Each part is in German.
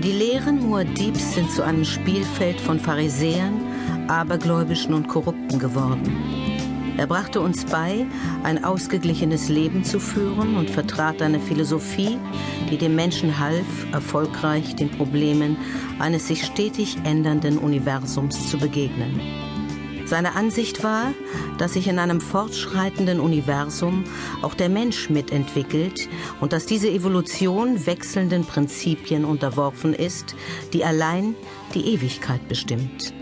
Die Lehren Muad'Dibs sind zu einem Spielfeld von Pharisäern, Abergläubischen und Korrupten geworden. Er brachte uns bei, ein ausgeglichenes Leben zu führen und vertrat eine Philosophie, die dem Menschen half, erfolgreich den Problemen eines sich stetig ändernden Universums zu begegnen. Seine Ansicht war, dass sich in einem fortschreitenden Universum auch der Mensch mitentwickelt und dass diese Evolution wechselnden Prinzipien unterworfen ist, die allein die Ewigkeit bestimmt.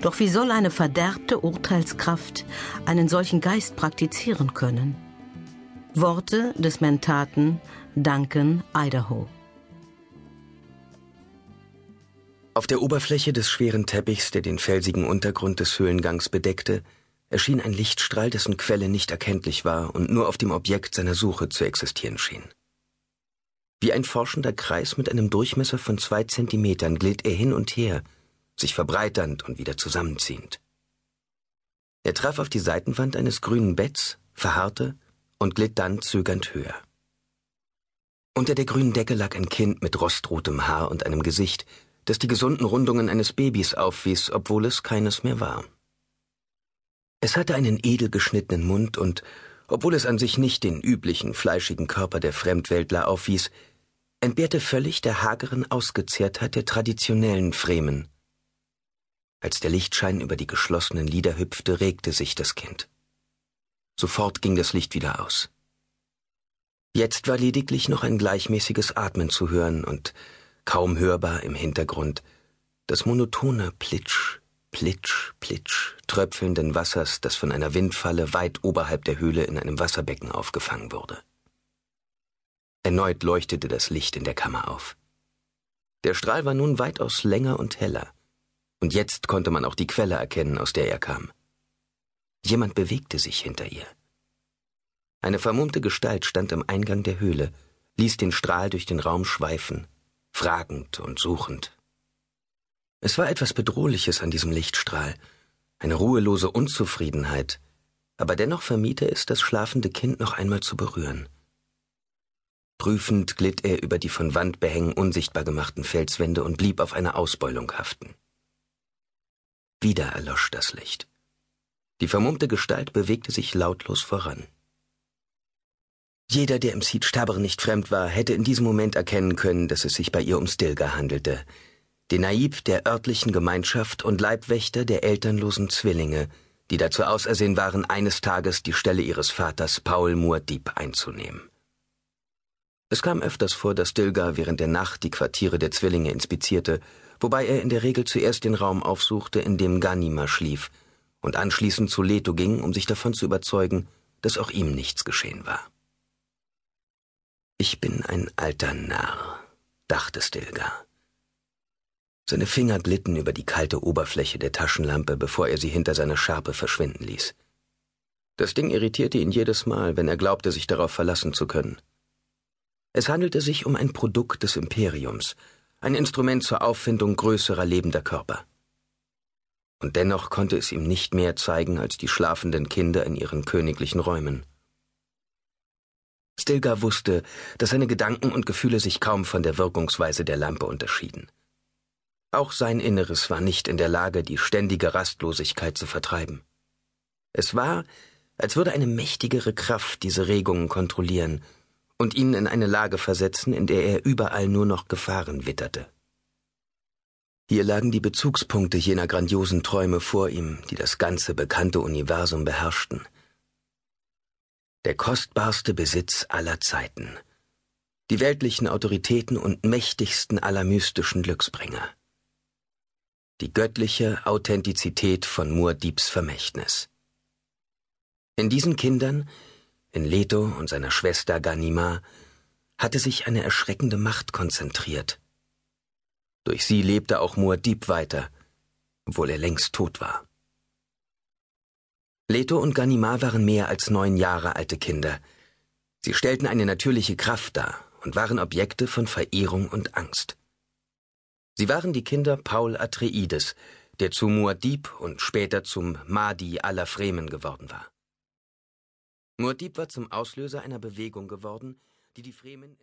Doch wie soll eine verderbte Urteilskraft einen solchen Geist praktizieren können? Worte des Mentaten Duncan Idaho. Auf der Oberfläche des schweren Teppichs, der den felsigen Untergrund des Höhlengangs bedeckte, erschien ein Lichtstrahl, dessen Quelle nicht erkenntlich war und nur auf dem Objekt seiner Suche zu existieren schien. Wie ein forschender Kreis mit einem Durchmesser von zwei Zentimetern glitt er hin und her, sich verbreiternd und wieder zusammenziehend. Er traf auf die Seitenwand eines grünen Betts, verharrte und glitt dann zögernd höher. Unter der grünen Decke lag ein Kind mit rostrotem Haar und einem Gesicht, das die gesunden Rundungen eines Babys aufwies, obwohl es keines mehr war. Es hatte einen edel geschnittenen Mund und, obwohl es an sich nicht den üblichen fleischigen Körper der Fremdweltler aufwies, entbehrte völlig der hageren Ausgezehrtheit der traditionellen Fremen. Als der Lichtschein über die geschlossenen Lider hüpfte, regte sich das Kind. Sofort ging das Licht wieder aus. Jetzt war lediglich noch ein gleichmäßiges Atmen zu hören und kaum hörbar im Hintergrund, das monotone Plitsch, Plitsch, Plitsch tröpfelnden Wassers, das von einer Windfalle weit oberhalb der Höhle in einem Wasserbecken aufgefangen wurde. Erneut leuchtete das Licht in der Kammer auf. Der Strahl war nun weitaus länger und heller, und jetzt konnte man auch die Quelle erkennen, aus der er kam. Jemand bewegte sich hinter ihr. Eine vermummte Gestalt stand am Eingang der Höhle, ließ den Strahl durch den Raum schweifen fragend und suchend. Es war etwas Bedrohliches an diesem Lichtstrahl, eine ruhelose Unzufriedenheit, aber dennoch vermied er es, das schlafende Kind noch einmal zu berühren. Prüfend glitt er über die von Wandbehängen unsichtbar gemachten Felswände und blieb auf einer Ausbeulung haften. Wieder erlosch das Licht. Die vermummte Gestalt bewegte sich lautlos voran. Jeder, der im Sid Stabr nicht fremd war, hätte in diesem Moment erkennen können, dass es sich bei ihr um Stilgar handelte, den Naib der örtlichen Gemeinschaft und Leibwächter der elternlosen Zwillinge, die dazu ausersehen waren, eines Tages die Stelle ihres Vaters Paul Muad'Dib einzunehmen. Es kam öfters vor, dass Stilgar während der Nacht die Quartiere der Zwillinge inspizierte, wobei er in der Regel zuerst den Raum aufsuchte, in dem Ganima schlief, und anschließend zu Leto ging, um sich davon zu überzeugen, dass auch ihm nichts geschehen war. Ich bin ein alter Narr, dachte Stilgar. Seine Finger glitten über die kalte Oberfläche der Taschenlampe, bevor er sie hinter seiner Schärpe verschwinden ließ. Das Ding irritierte ihn jedes Mal, wenn er glaubte, sich darauf verlassen zu können. Es handelte sich um ein Produkt des Imperiums, ein Instrument zur Auffindung größerer lebender Körper. Und dennoch konnte es ihm nicht mehr zeigen als die schlafenden Kinder in ihren königlichen Räumen. Stilgar wusste, dass seine Gedanken und Gefühle sich kaum von der Wirkungsweise der Lampe unterschieden. Auch sein Inneres war nicht in der Lage, die ständige Rastlosigkeit zu vertreiben. Es war, als würde eine mächtigere Kraft diese Regungen kontrollieren und ihn in eine Lage versetzen, in der er überall nur noch Gefahren witterte. Hier lagen die Bezugspunkte jener grandiosen Träume vor ihm, die das ganze bekannte Universum beherrschten – der kostbarste Besitz aller Zeiten, die weltlichen Autoritäten und mächtigsten aller mystischen Glücksbringer, die göttliche Authentizität von Muad'Dibs Vermächtnis. In diesen Kindern, in Leto und seiner Schwester Ganima, hatte sich eine erschreckende Macht konzentriert. Durch sie lebte auch Muad'Dib weiter, obwohl er längst tot war. Leto und Ganimar waren mehr als neun Jahre alte Kinder. Sie stellten eine natürliche Kraft dar und waren Objekte von Verehrung und Angst. Sie waren die Kinder Paul Atreides, der zu Muad'Dib und später zum Mahdi aller Fremen geworden war. Muad'Dib war zum Auslöser einer Bewegung geworden, die die Fremen